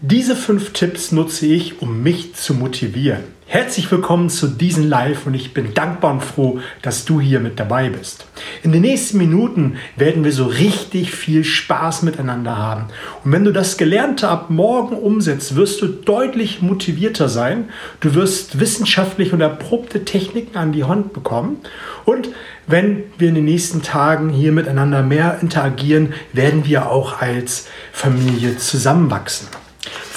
Diese fünf Tipps nutze ich, um mich zu motivieren. Herzlich willkommen zu diesem Live und ich bin dankbar und froh, dass du hier mit dabei bist. In den nächsten Minuten werden wir so richtig viel Spaß miteinander haben. Und wenn du das Gelernte ab morgen umsetzt, wirst du deutlich motivierter sein. Du wirst wissenschaftlich und erprobte Techniken an die Hand bekommen. Und wenn wir in den nächsten Tagen hier miteinander mehr interagieren, werden wir auch als Familie zusammenwachsen.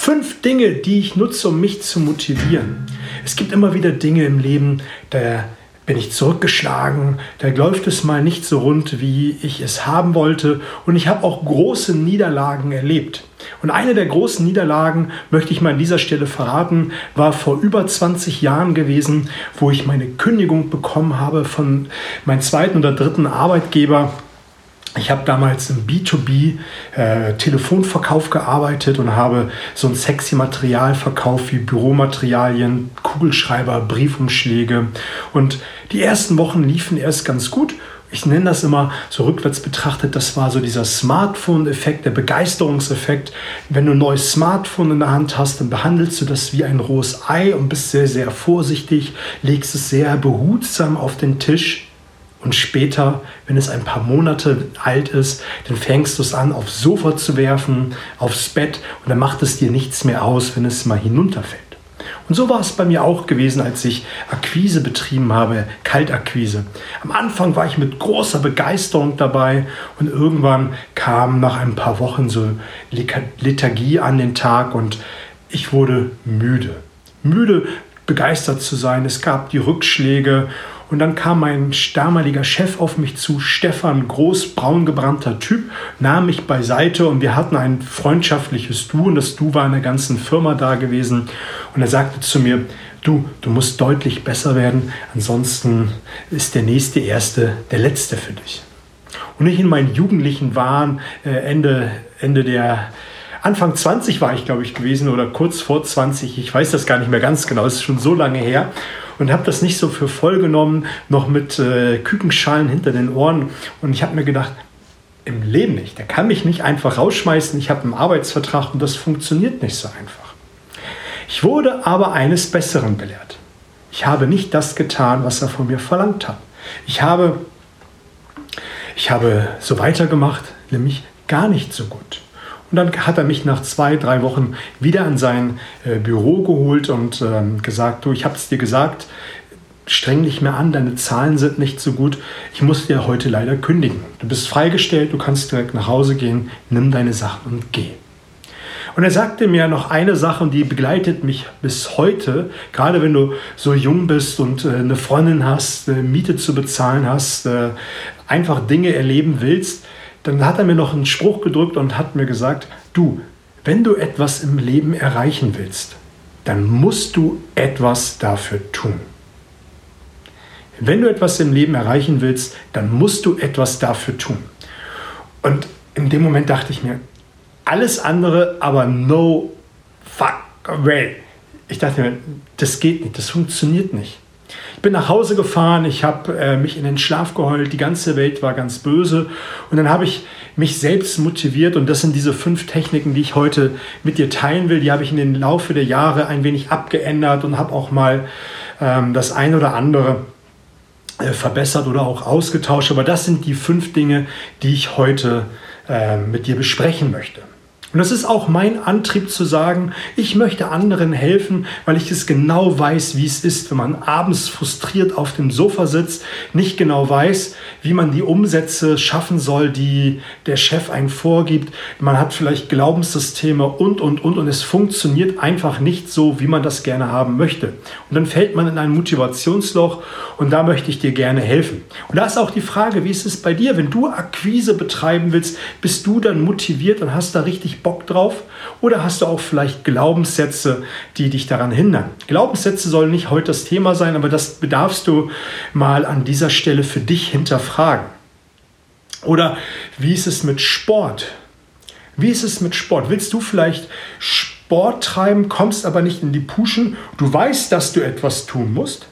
Fünf Dinge, die ich nutze, um mich zu motivieren. Es gibt immer wieder Dinge im Leben, da bin ich zurückgeschlagen, da läuft es mal nicht so rund, wie ich es haben wollte. Und ich habe auch große Niederlagen erlebt. Und eine der großen Niederlagen, möchte ich mal an dieser Stelle verraten, war vor über 20 Jahren gewesen, wo ich meine Kündigung bekommen habe von meinem zweiten oder dritten Arbeitgeber. Ich habe damals im B2B äh, gearbeitet und habe so ein sexy Material verkauft wie Büromaterialien, Kugelschreiber, Briefumschläge. Und die ersten Wochen liefen erst ganz gut. Ich nenne das immer so rückwärts betrachtet, das war so dieser Smartphone-Effekt, der Begeisterungseffekt. Wenn du ein neues Smartphone in der Hand hast, dann behandelst du das wie ein rohes Ei und bist sehr, sehr vorsichtig, legst es sehr behutsam auf den Tisch und später, wenn es ein paar Monate alt ist, dann fängst du es an, aufs Sofa zu werfen, aufs Bett und dann macht es dir nichts mehr aus, wenn es mal hinunterfällt. Und so war es bei mir auch gewesen, als ich Akquise betrieben habe, Kaltakquise. Am Anfang war ich mit großer Begeisterung dabei und irgendwann kam nach ein paar Wochen so Lethargie an den Tag und ich wurde müde. Müde, begeistert zu sein. Es gab die Rückschläge und dann kam mein damaliger Chef auf mich zu, Stefan, groß, braun gebrannter Typ, nahm mich beiseite und wir hatten ein freundschaftliches Du und das Du war in der ganzen Firma da gewesen. Und er sagte zu mir, du, du musst deutlich besser werden, ansonsten ist der nächste Erste der Letzte für dich. Und ich in meinen jugendlichen Wahn, äh, Ende, Ende der Anfang 20 war ich, glaube ich, gewesen oder kurz vor 20. Ich weiß das gar nicht mehr ganz genau. Es ist schon so lange her und habe das nicht so für voll genommen, noch mit äh, Kükenschalen hinter den Ohren. Und ich habe mir gedacht, im Leben nicht. Der kann mich nicht einfach rausschmeißen. Ich habe einen Arbeitsvertrag und das funktioniert nicht so einfach. Ich wurde aber eines Besseren belehrt. Ich habe nicht das getan, was er von mir verlangt hat. Ich habe, ich habe so weitergemacht, nämlich gar nicht so gut. Und dann hat er mich nach zwei, drei Wochen wieder in sein äh, Büro geholt und ähm, gesagt, du, ich habe es dir gesagt, streng dich mehr an, deine Zahlen sind nicht so gut, ich muss dir heute leider kündigen. Du bist freigestellt, du kannst direkt nach Hause gehen, nimm deine Sachen und geh. Und er sagte mir noch eine Sache, die begleitet mich bis heute, gerade wenn du so jung bist und äh, eine Freundin hast, äh, Miete zu bezahlen hast, äh, einfach Dinge erleben willst dann hat er mir noch einen Spruch gedrückt und hat mir gesagt, du, wenn du etwas im Leben erreichen willst, dann musst du etwas dafür tun. Wenn du etwas im Leben erreichen willst, dann musst du etwas dafür tun. Und in dem Moment dachte ich mir, alles andere, aber no fuck way. Ich dachte mir, das geht nicht, das funktioniert nicht. Ich bin nach Hause gefahren, ich habe äh, mich in den Schlaf geheult, die ganze Welt war ganz böse. Und dann habe ich mich selbst motiviert und das sind diese fünf Techniken, die ich heute mit dir teilen will. Die habe ich in den Laufe der Jahre ein wenig abgeändert und habe auch mal ähm, das ein oder andere äh, verbessert oder auch ausgetauscht. Aber das sind die fünf Dinge, die ich heute äh, mit dir besprechen möchte. Und das ist auch mein Antrieb zu sagen, ich möchte anderen helfen, weil ich es genau weiß, wie es ist, wenn man abends frustriert auf dem Sofa sitzt, nicht genau weiß, wie man die Umsätze schaffen soll, die der Chef einen vorgibt. Man hat vielleicht Glaubenssysteme und, und, und, und es funktioniert einfach nicht so, wie man das gerne haben möchte. Und dann fällt man in ein Motivationsloch und da möchte ich dir gerne helfen. Und da ist auch die Frage, wie ist es bei dir, wenn du Akquise betreiben willst, bist du dann motiviert und hast da richtig Bock drauf? Oder hast du auch vielleicht Glaubenssätze, die dich daran hindern? Glaubenssätze sollen nicht heute das Thema sein, aber das bedarfst du mal an dieser Stelle für dich hinterfragen. Oder wie ist es mit Sport? Wie ist es mit Sport? Willst du vielleicht Sport treiben, kommst aber nicht in die Puschen? Du weißt, dass du etwas tun musst.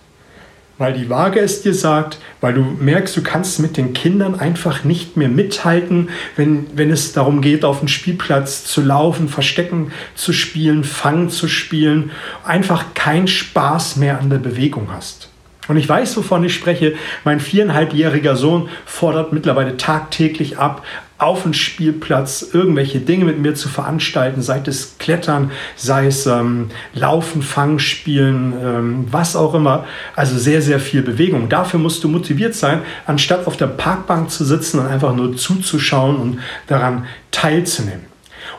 Weil die Waage es dir sagt, weil du merkst, du kannst mit den Kindern einfach nicht mehr mithalten, wenn, wenn es darum geht, auf dem Spielplatz zu laufen, Verstecken zu spielen, Fangen zu spielen, einfach keinen Spaß mehr an der Bewegung hast. Und ich weiß, wovon ich spreche. Mein viereinhalbjähriger Sohn fordert mittlerweile tagtäglich ab, auf dem Spielplatz irgendwelche Dinge mit mir zu veranstalten, sei es Klettern, sei es ähm, Laufen, Fangen, Spielen, ähm, was auch immer. Also sehr, sehr viel Bewegung. Dafür musst du motiviert sein, anstatt auf der Parkbank zu sitzen und einfach nur zuzuschauen und daran teilzunehmen.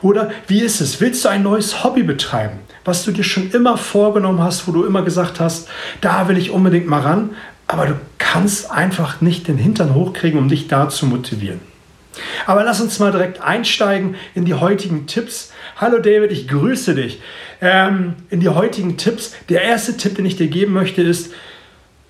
Oder wie ist es? Willst du ein neues Hobby betreiben, was du dir schon immer vorgenommen hast, wo du immer gesagt hast, da will ich unbedingt mal ran, aber du kannst einfach nicht den Hintern hochkriegen, um dich da zu motivieren. Aber lass uns mal direkt einsteigen in die heutigen Tipps. Hallo David, ich grüße dich. Ähm, in die heutigen Tipps. Der erste Tipp, den ich dir geben möchte, ist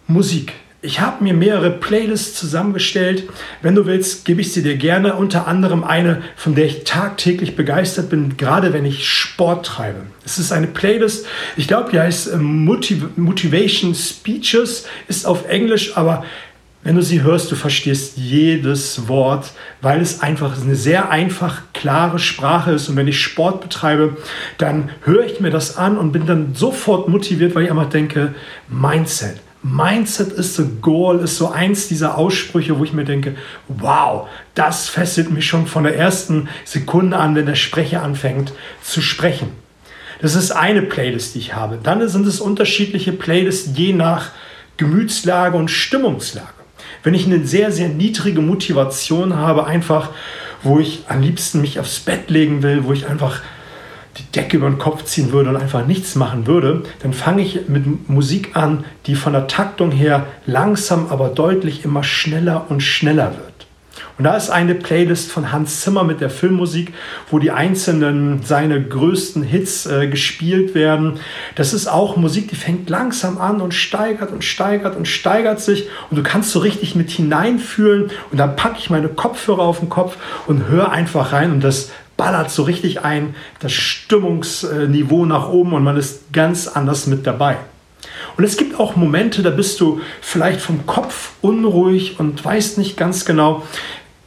Musik. Ich habe mir mehrere Playlists zusammengestellt. Wenn du willst, gebe ich sie dir gerne. Unter anderem eine, von der ich tagtäglich begeistert bin, gerade wenn ich Sport treibe. Es ist eine Playlist, ich glaube, die heißt äh, Motiv Motivation Speeches, ist auf Englisch, aber wenn du sie hörst, du verstehst jedes Wort, weil es einfach eine sehr einfach, klare Sprache ist. Und wenn ich Sport betreibe, dann höre ich mir das an und bin dann sofort motiviert, weil ich einfach denke, Mindset. Mindset is the goal ist so eins dieser Aussprüche, wo ich mir denke, wow, das fesselt mich schon von der ersten Sekunde an, wenn der Sprecher anfängt zu sprechen. Das ist eine Playlist, die ich habe. Dann sind es unterschiedliche Playlists je nach Gemütslage und Stimmungslage. Wenn ich eine sehr, sehr niedrige Motivation habe, einfach, wo ich am liebsten mich aufs Bett legen will, wo ich einfach die Decke über den Kopf ziehen würde und einfach nichts machen würde, dann fange ich mit Musik an, die von der Taktung her langsam, aber deutlich immer schneller und schneller wird. Und da ist eine Playlist von Hans Zimmer mit der Filmmusik, wo die einzelnen seine größten Hits äh, gespielt werden. Das ist auch Musik, die fängt langsam an und steigert und steigert und steigert sich und du kannst so richtig mit hineinfühlen und dann packe ich meine Kopfhörer auf den Kopf und höre einfach rein und das ballert so richtig ein, das Stimmungsniveau nach oben und man ist ganz anders mit dabei. Und es gibt auch Momente, da bist du vielleicht vom Kopf unruhig und weißt nicht ganz genau,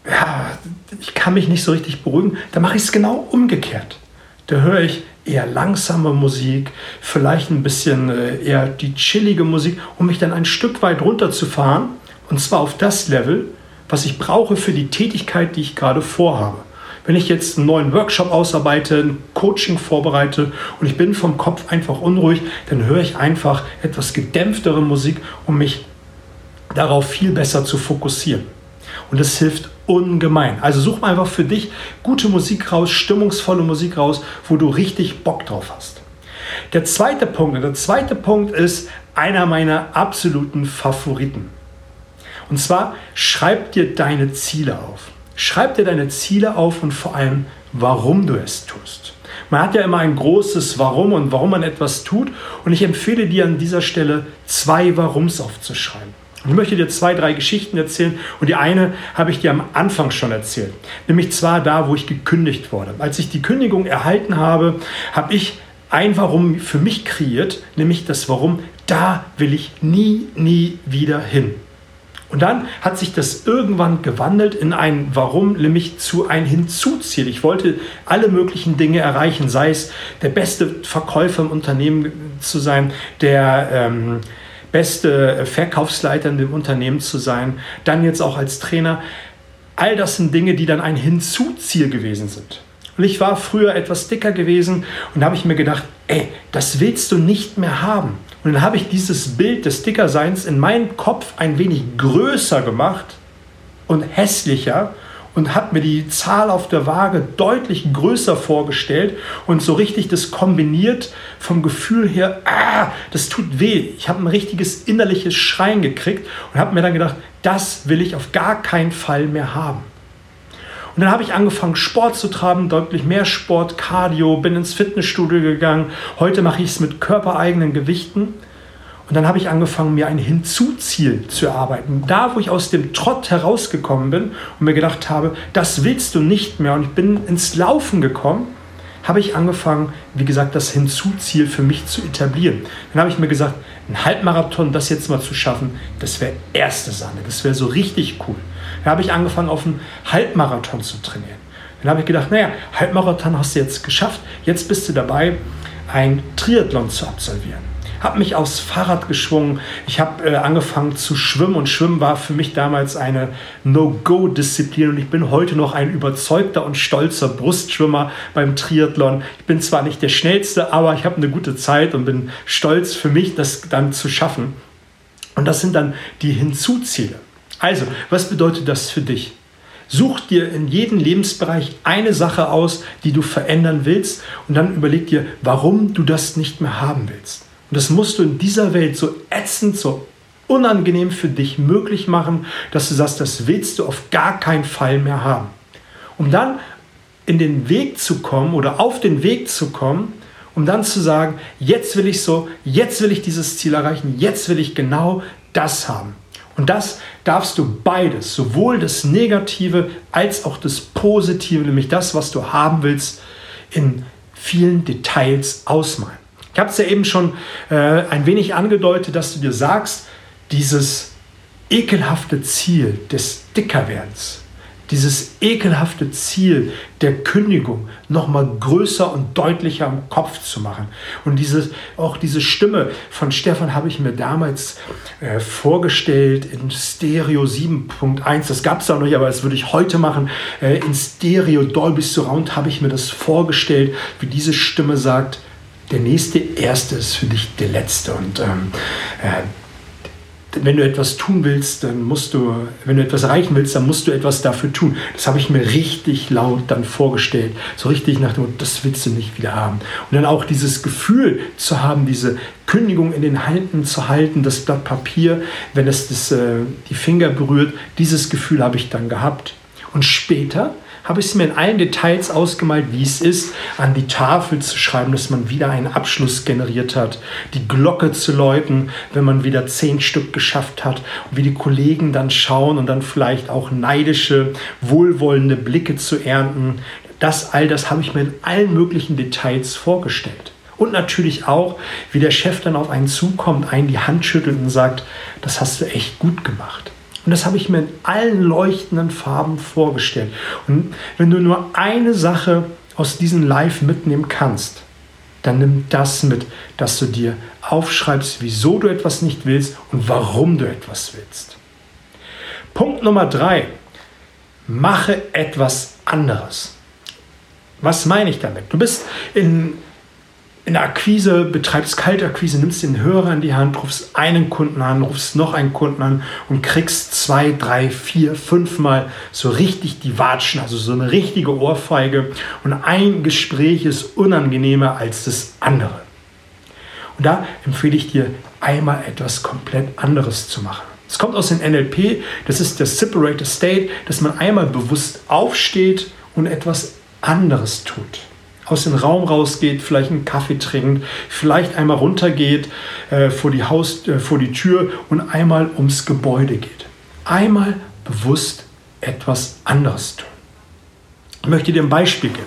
ja, ich kann mich nicht so richtig beruhigen, da mache ich es genau umgekehrt. Da höre ich eher langsame Musik, vielleicht ein bisschen äh, eher die chillige Musik, um mich dann ein Stück weit runterzufahren. Und zwar auf das Level, was ich brauche für die Tätigkeit, die ich gerade vorhabe. Wenn ich jetzt einen neuen Workshop ausarbeite, ein Coaching vorbereite und ich bin vom Kopf einfach unruhig, dann höre ich einfach etwas gedämpftere Musik, um mich darauf viel besser zu fokussieren. Und das hilft ungemein. Also such mal einfach für dich gute Musik raus, stimmungsvolle Musik raus, wo du richtig Bock drauf hast. Der zweite Punkt, der zweite Punkt ist einer meiner absoluten Favoriten. Und zwar schreib dir deine Ziele auf. Schreib dir deine Ziele auf und vor allem, warum du es tust. Man hat ja immer ein großes Warum und warum man etwas tut. Und ich empfehle dir an dieser Stelle zwei Warums aufzuschreiben. Ich möchte dir zwei, drei Geschichten erzählen und die eine habe ich dir am Anfang schon erzählt, nämlich zwar da, wo ich gekündigt wurde. Als ich die Kündigung erhalten habe, habe ich ein Warum für mich kreiert, nämlich das Warum, da will ich nie, nie wieder hin. Und dann hat sich das irgendwann gewandelt in ein Warum, nämlich zu ein Hinzuziel. Ich wollte alle möglichen Dinge erreichen, sei es der beste Verkäufer im Unternehmen zu sein, der ähm, beste Verkaufsleiter in dem Unternehmen zu sein, dann jetzt auch als Trainer. All das sind Dinge, die dann ein Hinzuziel gewesen sind. Und ich war früher etwas dicker gewesen und habe ich mir gedacht, ey, das willst du nicht mehr haben. Und dann habe ich dieses Bild des Dickerseins in meinem Kopf ein wenig größer gemacht und hässlicher und habe mir die Zahl auf der Waage deutlich größer vorgestellt und so richtig das kombiniert vom Gefühl her, ah, das tut weh. Ich habe ein richtiges innerliches Schreien gekriegt und habe mir dann gedacht, das will ich auf gar keinen Fall mehr haben. Und dann habe ich angefangen, Sport zu treiben, deutlich mehr Sport, Cardio, bin ins Fitnessstudio gegangen. Heute mache ich es mit körpereigenen Gewichten. Und dann habe ich angefangen, mir ein Hinzuziel zu erarbeiten. Da, wo ich aus dem Trott herausgekommen bin und mir gedacht habe, das willst du nicht mehr. Und ich bin ins Laufen gekommen, habe ich angefangen, wie gesagt, das Hinzuziel für mich zu etablieren. Dann habe ich mir gesagt, ein Halbmarathon, das jetzt mal zu schaffen, das wäre erste Sahne, das wäre so richtig cool. Dann habe ich angefangen, auf einen Halbmarathon zu trainieren. Dann habe ich gedacht, naja, Halbmarathon hast du jetzt geschafft, jetzt bist du dabei, ein Triathlon zu absolvieren habe mich aufs Fahrrad geschwungen. Ich habe äh, angefangen zu schwimmen und Schwimmen war für mich damals eine No-Go-Disziplin und ich bin heute noch ein überzeugter und stolzer Brustschwimmer beim Triathlon. Ich bin zwar nicht der schnellste, aber ich habe eine gute Zeit und bin stolz für mich, das dann zu schaffen. Und das sind dann die Hinzuziele. Also, was bedeutet das für dich? Such dir in jedem Lebensbereich eine Sache aus, die du verändern willst und dann überleg dir, warum du das nicht mehr haben willst. Und das musst du in dieser Welt so ätzend, so unangenehm für dich möglich machen, dass du sagst, das willst du auf gar keinen Fall mehr haben. Um dann in den Weg zu kommen oder auf den Weg zu kommen, um dann zu sagen, jetzt will ich so, jetzt will ich dieses Ziel erreichen, jetzt will ich genau das haben. Und das darfst du beides, sowohl das Negative als auch das Positive, nämlich das, was du haben willst, in vielen Details ausmalen. Ich habe es ja eben schon äh, ein wenig angedeutet, dass du dir sagst, dieses ekelhafte Ziel des Dickerwerdens, dieses ekelhafte Ziel der Kündigung noch mal größer und deutlicher im Kopf zu machen. Und dieses, auch diese Stimme von Stefan habe ich mir damals äh, vorgestellt in Stereo 7.1. Das gab es da noch nicht, aber das würde ich heute machen. Äh, in Stereo Dolby Surround habe ich mir das vorgestellt, wie diese Stimme sagt, der nächste Erste ist für dich der Letzte. Und ähm, äh, wenn du etwas tun willst, dann musst du, wenn du etwas erreichen willst, dann musst du etwas dafür tun. Das habe ich mir richtig laut dann vorgestellt. So richtig nach dem das willst du nicht wieder haben. Und dann auch dieses Gefühl zu haben, diese Kündigung in den Händen zu halten, das Blatt Papier, wenn es das, äh, die Finger berührt, dieses Gefühl habe ich dann gehabt. Und später habe ich es mir in allen Details ausgemalt, wie es ist, an die Tafel zu schreiben, dass man wieder einen Abschluss generiert hat, die Glocke zu läuten, wenn man wieder zehn Stück geschafft hat und wie die Kollegen dann schauen und dann vielleicht auch neidische, wohlwollende Blicke zu ernten. Das all das habe ich mir in allen möglichen Details vorgestellt. Und natürlich auch, wie der Chef dann auf einen zukommt, einen die Hand schüttelt und sagt, das hast du echt gut gemacht. Und das habe ich mir in allen leuchtenden Farben vorgestellt. Und wenn du nur eine Sache aus diesem Live mitnehmen kannst, dann nimm das mit, dass du dir aufschreibst, wieso du etwas nicht willst und warum du etwas willst. Punkt Nummer drei. Mache etwas anderes. Was meine ich damit? Du bist in in der Akquise, betreibst Kaltakquise, nimmst den Hörer in die Hand, rufst einen Kunden an, rufst noch einen Kunden an und kriegst zwei, drei, vier, fünfmal so richtig die Watschen, also so eine richtige Ohrfeige. Und ein Gespräch ist unangenehmer als das andere. Und da empfehle ich dir, einmal etwas komplett anderes zu machen. Es kommt aus dem NLP, das ist der Separated State, dass man einmal bewusst aufsteht und etwas anderes tut aus dem Raum rausgeht, vielleicht einen Kaffee trinkt, vielleicht einmal runtergeht äh, vor, die Haus, äh, vor die Tür und einmal ums Gebäude geht. Einmal bewusst etwas anderes tun. Ich möchte dir ein Beispiel geben.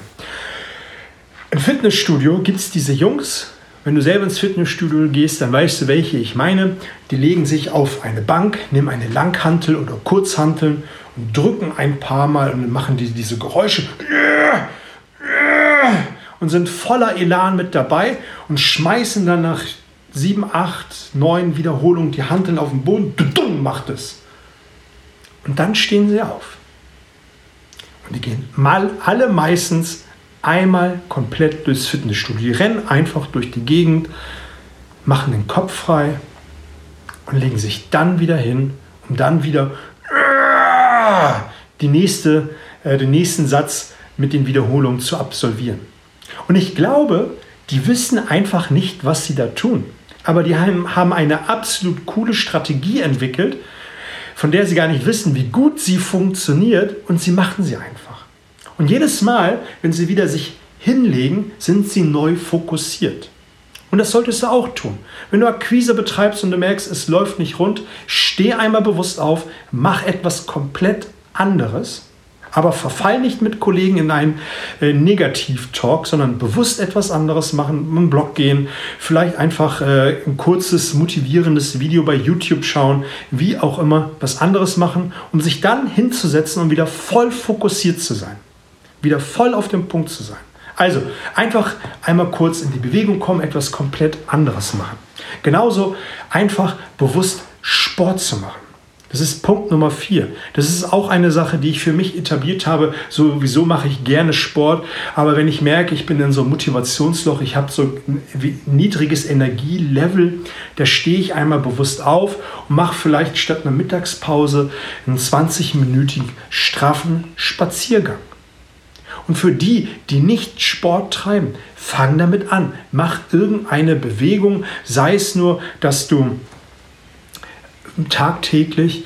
Im Fitnessstudio gibt es diese Jungs, wenn du selber ins Fitnessstudio gehst, dann weißt du, welche ich meine. Die legen sich auf eine Bank, nehmen eine Langhantel oder Kurzhantel und drücken ein paar Mal und machen die, diese Geräusche und sind voller Elan mit dabei und schmeißen dann nach sieben, acht, neun Wiederholungen die Handeln auf den Boden. Dumm macht es. Und dann stehen sie auf. Und die gehen mal alle meistens einmal komplett durchs Fitnessstudio. Die rennen einfach durch die Gegend, machen den Kopf frei und legen sich dann wieder hin, um dann wieder die nächste, äh, den nächsten Satz mit den Wiederholungen zu absolvieren. Und ich glaube, die wissen einfach nicht, was sie da tun. Aber die haben eine absolut coole Strategie entwickelt, von der sie gar nicht wissen, wie gut sie funktioniert und sie machen sie einfach. Und jedes Mal, wenn sie wieder sich hinlegen, sind sie neu fokussiert. Und das solltest du auch tun. Wenn du Akquise betreibst und du merkst, es läuft nicht rund, steh einmal bewusst auf, mach etwas komplett anderes Aber verfall nicht mit Kollegen in einen äh, Negativ-Talk, sondern bewusst etwas anderes machen, dem Blog gehen, vielleicht einfach äh, ein kurzes, motivierendes Video bei YouTube schauen, wie auch immer, was anderes machen, um sich dann hinzusetzen und wieder voll fokussiert zu sein. Wieder voll auf dem Punkt zu sein. Also einfach einmal kurz in die Bewegung kommen, etwas komplett anderes machen. Genauso einfach bewusst Sport zu machen. Das ist Punkt Nummer vier. Das ist auch eine Sache, die ich für mich etabliert habe. Sowieso mache ich gerne Sport, aber wenn ich merke, ich bin in so einem Motivationsloch, ich habe so ein niedriges Energielevel, da stehe ich einmal bewusst auf und mache vielleicht statt einer Mittagspause einen 20-minütigen straffen Spaziergang. Und für die, die nicht Sport treiben, fang damit an. Mach irgendeine Bewegung, sei es nur, dass du tagtäglich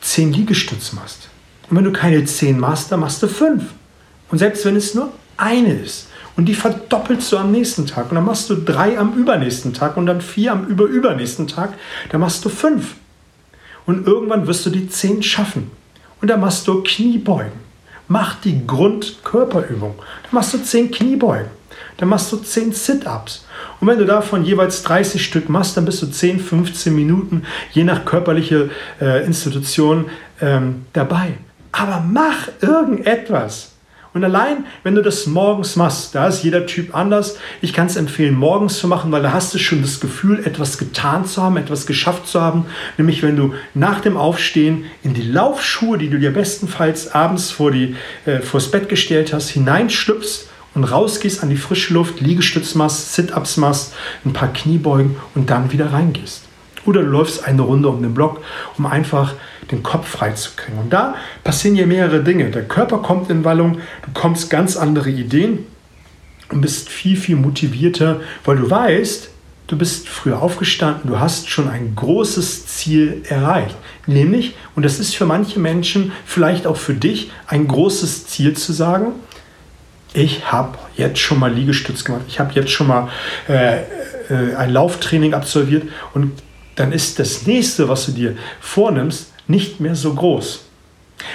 zehn Liegestütze machst. Und wenn du keine zehn machst, dann machst du fünf. Und selbst wenn es nur eine ist und die verdoppelst du am nächsten Tag und dann machst du drei am übernächsten Tag und dann vier am überübernächsten Tag, dann machst du fünf. Und irgendwann wirst du die zehn schaffen. Und dann machst du Kniebeugen. Mach die Grundkörperübung. Dann machst du zehn Kniebeugen. Dann machst du zehn Sit-Ups. Und wenn du davon jeweils 30 Stück machst, dann bist du 10, 15 Minuten, je nach körperliche äh, Institution, ähm, dabei. Aber mach irgendetwas. Und allein, wenn du das morgens machst, da ist jeder Typ anders. Ich kann es empfehlen, morgens zu machen, weil da hast du schon das Gefühl, etwas getan zu haben, etwas geschafft zu haben. Nämlich, wenn du nach dem Aufstehen in die Laufschuhe, die du dir bestenfalls abends vor die, äh, vors Bett gestellt hast, hineinschlüpfst und rausgehst an die frische Luft, Liegestütz machst, Sit-Ups machst, ein paar Kniebeugen und dann wieder reingehst. Oder du läufst eine Runde um den Block, um einfach den Kopf frei zu kriegen. Und da passieren ja mehrere Dinge. Der Körper kommt in Wallung, du kommst ganz andere Ideen und bist viel, viel motivierter, weil du weißt, du bist früher aufgestanden, du hast schon ein großes Ziel erreicht. Nämlich, und das ist für manche Menschen, vielleicht auch für dich, ein großes Ziel zu sagen, ich habe jetzt schon mal Liegestütz gemacht, ich habe jetzt schon mal äh, äh, ein Lauftraining absolviert und dann ist das nächste, was du dir vornimmst, nicht mehr so groß.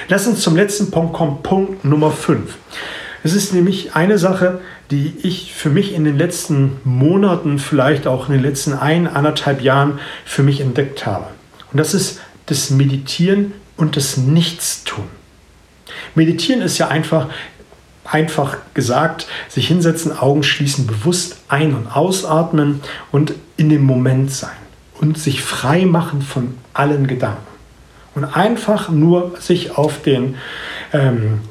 Lass uns zum letzten Punkt kommen, Punkt Nummer 5. Es ist nämlich eine Sache, die ich für mich in den letzten Monaten, vielleicht auch in den letzten ein, anderthalb Jahren für mich entdeckt habe. Und das ist das Meditieren und das Nichtstun. Meditieren ist ja einfach einfach gesagt, sich hinsetzen, Augen schließen, bewusst ein- und ausatmen und in dem Moment sein und sich frei machen von allen Gedanken. Und einfach nur sich auf den ähm,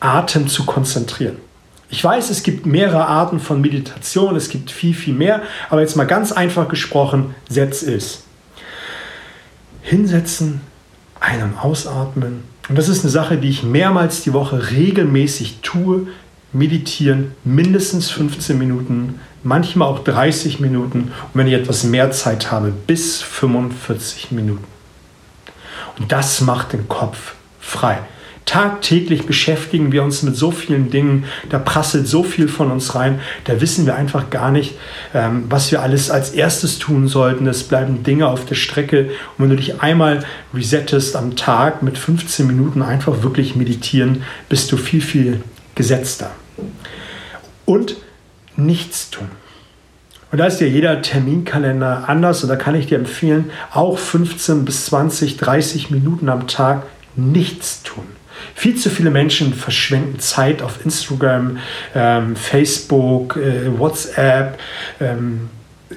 Atem zu konzentrieren. Ich weiß, es gibt mehrere Arten von Meditation, es gibt viel, viel mehr, aber jetzt mal ganz einfach gesprochen, Setz ist. Hinsetzen, ein- und ausatmen, und das ist eine Sache, die ich mehrmals die Woche regelmäßig tue. Meditieren, mindestens 15 Minuten, manchmal auch 30 Minuten und wenn ich etwas mehr Zeit habe, bis 45 Minuten. Und das macht den Kopf frei. Tagtäglich beschäftigen wir uns mit so vielen Dingen, da prasselt so viel von uns rein, da wissen wir einfach gar nicht, ähm, was wir alles als erstes tun sollten. Es bleiben Dinge auf der Strecke. Und wenn du dich einmal resettest am Tag mit 15 Minuten einfach wirklich meditieren, bist du viel, viel gesetzter. Und nichts tun. Und da ist ja jeder Terminkalender anders und da kann ich dir empfehlen, auch 15 bis 20, 30 Minuten am Tag nichts tun. Viel zu viele Menschen verschwenden Zeit auf Instagram, ähm, Facebook, äh, WhatsApp, ähm,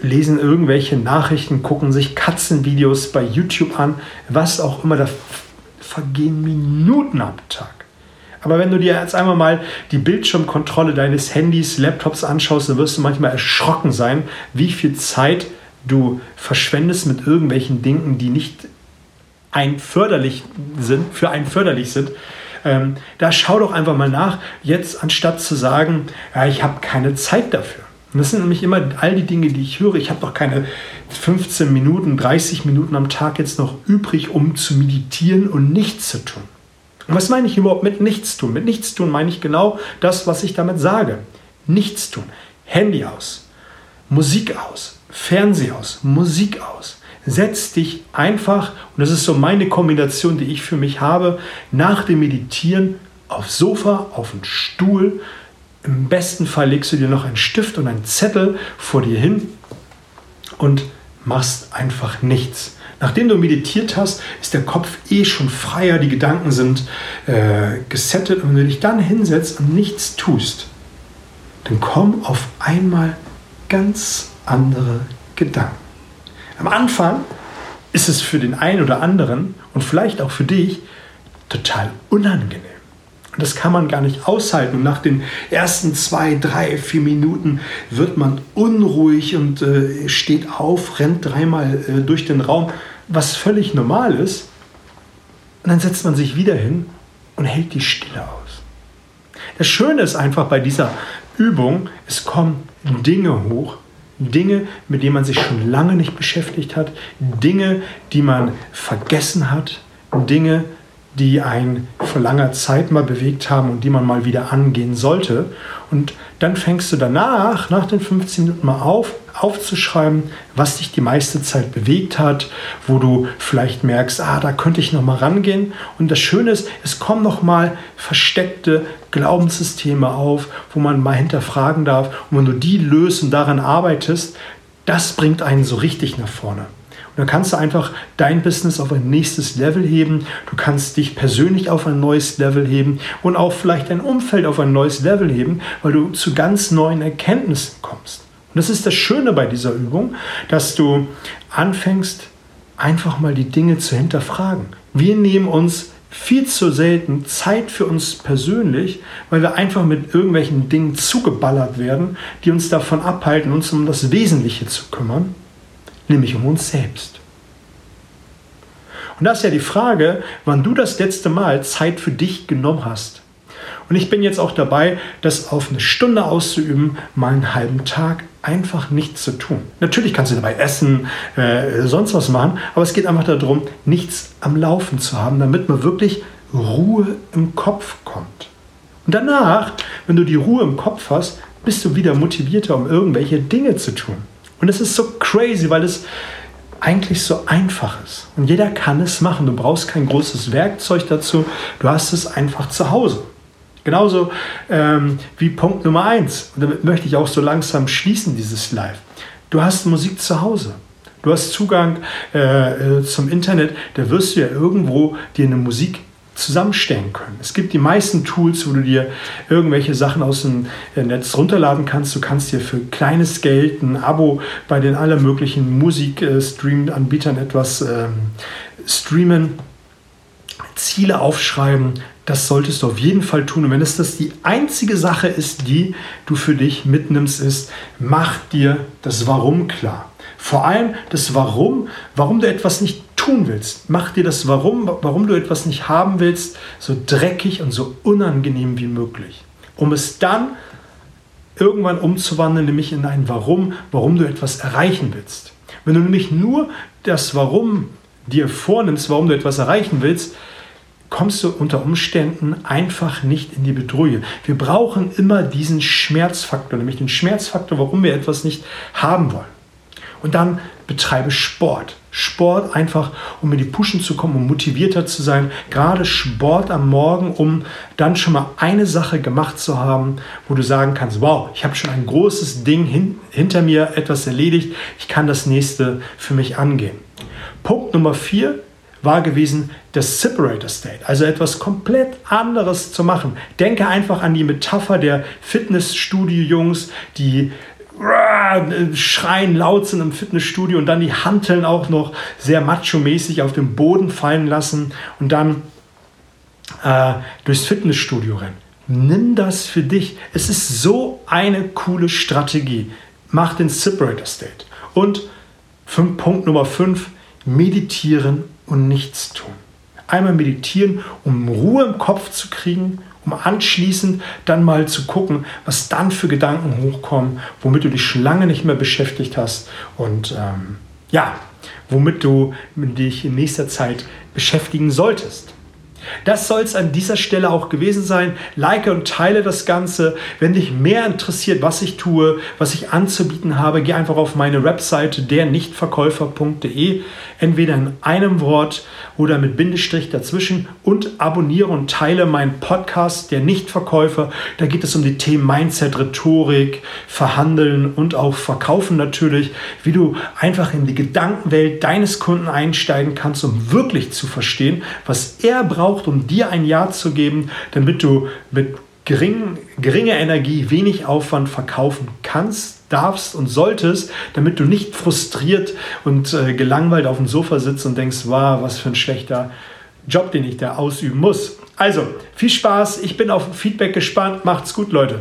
lesen irgendwelche Nachrichten, gucken sich Katzenvideos bei YouTube an, was auch immer. Da vergehen Minuten am Tag. Aber wenn du dir jetzt einmal mal die Bildschirmkontrolle deines Handys, Laptops anschaust, dann wirst du manchmal erschrocken sein, wie viel Zeit du verschwendest mit irgendwelchen Dingen, die nicht ein förderlich sind, für einen förderlich sind. Ähm, da schau doch einfach mal nach, jetzt anstatt zu sagen, ja, ich habe keine Zeit dafür. Und das sind nämlich immer all die Dinge, die ich höre. Ich habe doch keine 15 Minuten, 30 Minuten am Tag jetzt noch übrig, um zu meditieren und nichts zu tun. Und was meine ich überhaupt mit nichts tun? Mit nichts tun meine ich genau das, was ich damit sage. Nichts tun. Handy aus, Musik aus, Fernseh aus, Musik aus setz dich einfach, und das ist so meine Kombination, die ich für mich habe, nach dem Meditieren aufs Sofa, auf den Stuhl. Im besten Fall legst du dir noch einen Stift und einen Zettel vor dir hin und machst einfach nichts. Nachdem du meditiert hast, ist der Kopf eh schon freier, die Gedanken sind äh, gesettet. Und wenn du dich dann hinsetzt und nichts tust, dann kommen auf einmal ganz andere Gedanken. Am Anfang ist es für den einen oder anderen und vielleicht auch für dich total unangenehm. Und das kann man gar nicht aushalten. Und nach den ersten zwei, drei, vier Minuten wird man unruhig und äh, steht auf, rennt dreimal äh, durch den Raum, was völlig normal ist. Und dann setzt man sich wieder hin und hält die Stille aus. Das Schöne ist einfach bei dieser Übung, es kommen Dinge hoch, Dinge, mit denen man sich schon lange nicht beschäftigt hat, Dinge, die man vergessen hat, Dinge, die einen vor langer Zeit mal bewegt haben und die man mal wieder angehen sollte. Und dann fängst du danach, nach den 15 Minuten mal auf, aufzuschreiben, was dich die meiste Zeit bewegt hat, wo du vielleicht merkst, ah, da könnte ich noch mal rangehen. Und das Schöne ist, es kommen noch mal versteckte Glaubenssysteme auf, wo man mal hinterfragen darf. Und wenn du die löst und daran arbeitest, das bringt einen so richtig nach vorne. Und dann kannst du einfach dein Business auf ein nächstes Level heben. Du kannst dich persönlich auf ein neues Level heben und auch vielleicht dein Umfeld auf ein neues Level heben, weil du zu ganz neuen Erkenntnissen kommst. Und das ist das Schöne bei dieser Übung, dass du anfängst, einfach mal die Dinge zu hinterfragen. Wir nehmen uns viel zu selten Zeit für uns persönlich, weil wir einfach mit irgendwelchen Dingen zugeballert werden, die uns davon abhalten, uns um das Wesentliche zu kümmern, nämlich um uns selbst. Und das ist ja die Frage, wann du das letzte Mal Zeit für dich genommen hast. Und ich bin jetzt auch dabei, das auf eine Stunde auszuüben, mal einen halben Tag einfach nichts zu tun. Natürlich kannst du dabei essen, äh, sonst was machen, aber es geht einfach darum, nichts am Laufen zu haben, damit man wirklich Ruhe im Kopf kommt. Und danach, wenn du die Ruhe im Kopf hast, bist du wieder motivierter, um irgendwelche Dinge zu tun. Und das ist so crazy, weil es eigentlich so einfach ist. Und jeder kann es machen. Du brauchst kein großes Werkzeug dazu. Du hast es einfach zu Hause. Genauso ähm, wie Punkt Nummer eins. Und damit möchte ich auch so langsam schließen, dieses Live. Du hast Musik zu Hause. Du hast Zugang äh, äh, zum Internet. Da wirst du ja irgendwo dir eine Musik zusammenstellen können. Es gibt die meisten Tools, wo du dir irgendwelche Sachen aus dem äh, Netz runterladen kannst. Du kannst dir für kleines Geld ein Abo bei den aller möglichen Musikstream-Anbietern etwas ähm, streamen, Ziele aufschreiben, das solltest du auf jeden Fall tun. Und wenn es das die einzige Sache ist, die du für dich mitnimmst, ist, mach dir das Warum klar. Vor allem das Warum, warum du etwas nicht tun willst. Mach dir das Warum, warum du etwas nicht haben willst, so dreckig und so unangenehm wie möglich. Um es dann irgendwann umzuwandeln, nämlich in ein Warum, warum du etwas erreichen willst. Wenn du nämlich nur das Warum dir vornimmst, warum du etwas erreichen willst, kommst du unter Umständen einfach nicht in die Bedrohung. Wir brauchen immer diesen Schmerzfaktor, nämlich den Schmerzfaktor, warum wir etwas nicht haben wollen. Und dann betreibe Sport. Sport einfach, um in die Puschen zu kommen, um motivierter zu sein. Gerade Sport am Morgen, um dann schon mal eine Sache gemacht zu haben, wo du sagen kannst, wow, ich habe schon ein großes Ding hin, hinter mir, etwas erledigt, ich kann das nächste für mich angehen. Punkt Nummer vier, war gewesen, das Separator State, also etwas komplett anderes zu machen. Denke einfach an die Metapher der Fitnessstudio-Jungs, die schreien laut sind im Fitnessstudio und dann die Hanteln auch noch sehr macho-mäßig auf den Boden fallen lassen und dann äh, durchs Fitnessstudio rennen. Nimm das für dich. Es ist so eine coole Strategie. Mach den Separator State. Und Punkt Nummer 5, meditieren und nichts tun. Einmal meditieren, um Ruhe im Kopf zu kriegen, um anschließend dann mal zu gucken, was dann für Gedanken hochkommen, womit du dich schon lange nicht mehr beschäftigt hast und ähm, ja, womit du dich in nächster Zeit beschäftigen solltest. Das soll es an dieser Stelle auch gewesen sein. Like und teile das Ganze. Wenn dich mehr interessiert, was ich tue, was ich anzubieten habe, geh einfach auf meine Webseite dernichtverkäufer.de, entweder in einem Wort oder mit Bindestrich dazwischen und abonniere und teile meinen Podcast Der Nichtverkäufer. Da geht es um die Themen Mindset, Rhetorik, Verhandeln und auch Verkaufen natürlich, wie du einfach in die Gedankenwelt deines Kunden einsteigen kannst, um wirklich zu verstehen, was er braucht, um dir ein Ja zu geben, damit du mit gering, geringer Energie, wenig Aufwand verkaufen kannst darfst und solltest, damit du nicht frustriert und äh, gelangweilt auf dem Sofa sitzt und denkst, wow, was für ein schlechter Job, den ich da ausüben muss. Also, viel Spaß, ich bin auf Feedback gespannt, macht's gut, Leute.